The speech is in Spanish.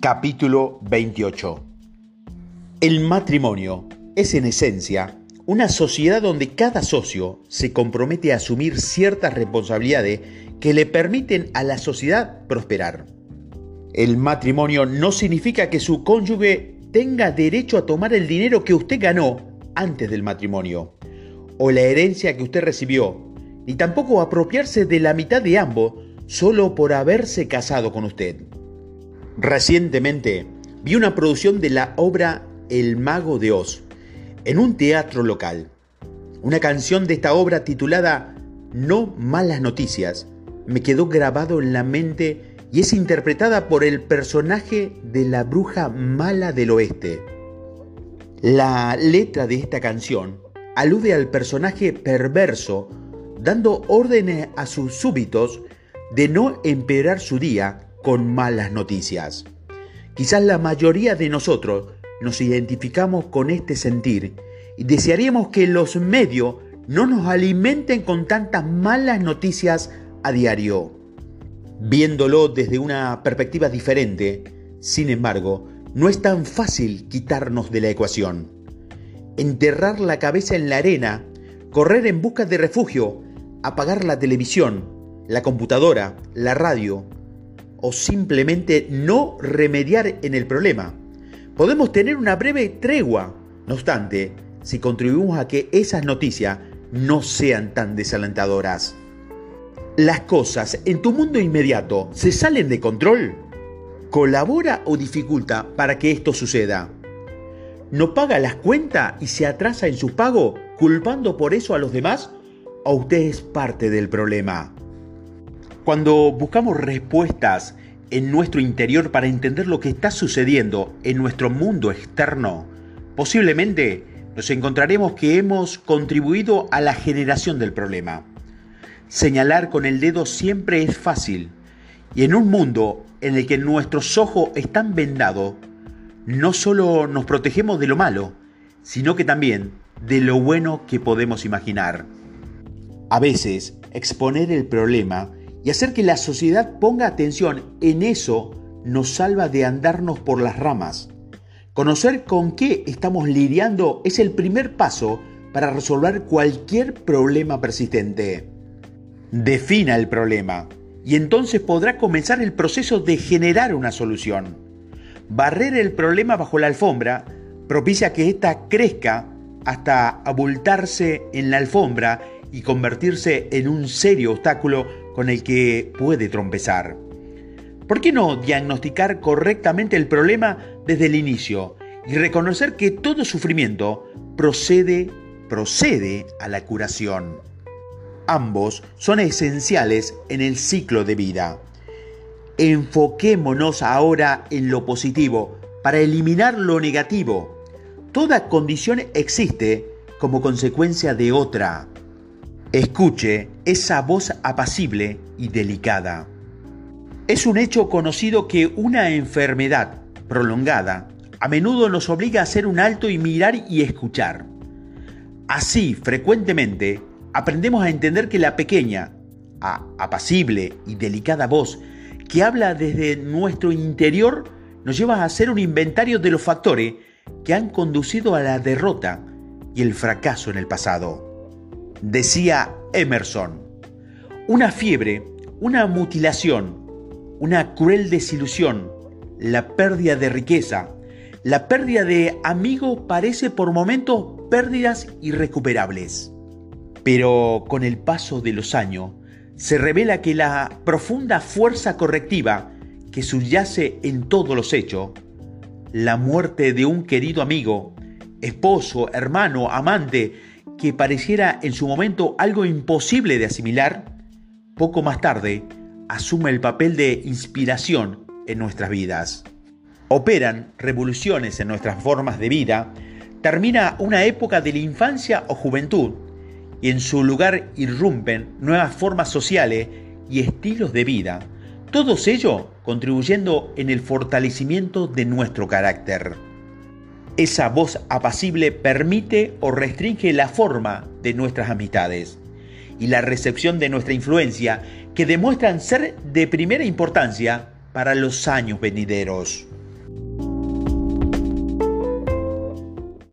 Capítulo 28 El matrimonio es en esencia una sociedad donde cada socio se compromete a asumir ciertas responsabilidades que le permiten a la sociedad prosperar. El matrimonio no significa que su cónyuge tenga derecho a tomar el dinero que usted ganó antes del matrimonio, o la herencia que usted recibió, ni tampoco apropiarse de la mitad de ambos solo por haberse casado con usted. Recientemente vi una producción de la obra El Mago de Oz en un teatro local. Una canción de esta obra titulada No malas noticias me quedó grabado en la mente y es interpretada por el personaje de la bruja mala del oeste. La letra de esta canción alude al personaje perverso dando órdenes a sus súbitos de no empeorar su día con malas noticias. Quizás la mayoría de nosotros nos identificamos con este sentir y desearíamos que los medios no nos alimenten con tantas malas noticias a diario. Viéndolo desde una perspectiva diferente, sin embargo, no es tan fácil quitarnos de la ecuación. Enterrar la cabeza en la arena, correr en busca de refugio, apagar la televisión, la computadora, la radio, o simplemente no remediar en el problema. Podemos tener una breve tregua, no obstante, si contribuimos a que esas noticias no sean tan desalentadoras. ¿Las cosas en tu mundo inmediato se salen de control? ¿Colabora o dificulta para que esto suceda? ¿No paga las cuentas y se atrasa en su pago culpando por eso a los demás? ¿O usted es parte del problema? Cuando buscamos respuestas en nuestro interior para entender lo que está sucediendo en nuestro mundo externo, posiblemente nos encontraremos que hemos contribuido a la generación del problema. Señalar con el dedo siempre es fácil, y en un mundo en el que nuestros ojos están vendados, no solo nos protegemos de lo malo, sino que también de lo bueno que podemos imaginar. A veces, exponer el problema y hacer que la sociedad ponga atención en eso nos salva de andarnos por las ramas. Conocer con qué estamos lidiando es el primer paso para resolver cualquier problema persistente. Defina el problema y entonces podrá comenzar el proceso de generar una solución. Barrer el problema bajo la alfombra propicia que ésta crezca hasta abultarse en la alfombra y convertirse en un serio obstáculo con el que puede trompezar. ¿Por qué no diagnosticar correctamente el problema desde el inicio y reconocer que todo sufrimiento procede, procede a la curación? Ambos son esenciales en el ciclo de vida. Enfoquémonos ahora en lo positivo para eliminar lo negativo. Toda condición existe como consecuencia de otra. Escuche esa voz apacible y delicada. Es un hecho conocido que una enfermedad prolongada a menudo nos obliga a hacer un alto y mirar y escuchar. Así, frecuentemente, aprendemos a entender que la pequeña, apacible y delicada voz que habla desde nuestro interior nos lleva a hacer un inventario de los factores que han conducido a la derrota y el fracaso en el pasado. Decía Emerson, una fiebre, una mutilación, una cruel desilusión, la pérdida de riqueza, la pérdida de amigo parece por momentos pérdidas irrecuperables. Pero con el paso de los años, se revela que la profunda fuerza correctiva que subyace en todos los hechos, la muerte de un querido amigo, esposo, hermano, amante, que pareciera en su momento algo imposible de asimilar, poco más tarde asume el papel de inspiración en nuestras vidas. Operan revoluciones en nuestras formas de vida, termina una época de la infancia o juventud y en su lugar irrumpen nuevas formas sociales y estilos de vida, todos ellos contribuyendo en el fortalecimiento de nuestro carácter. Esa voz apacible permite o restringe la forma de nuestras amistades y la recepción de nuestra influencia que demuestran ser de primera importancia para los años venideros.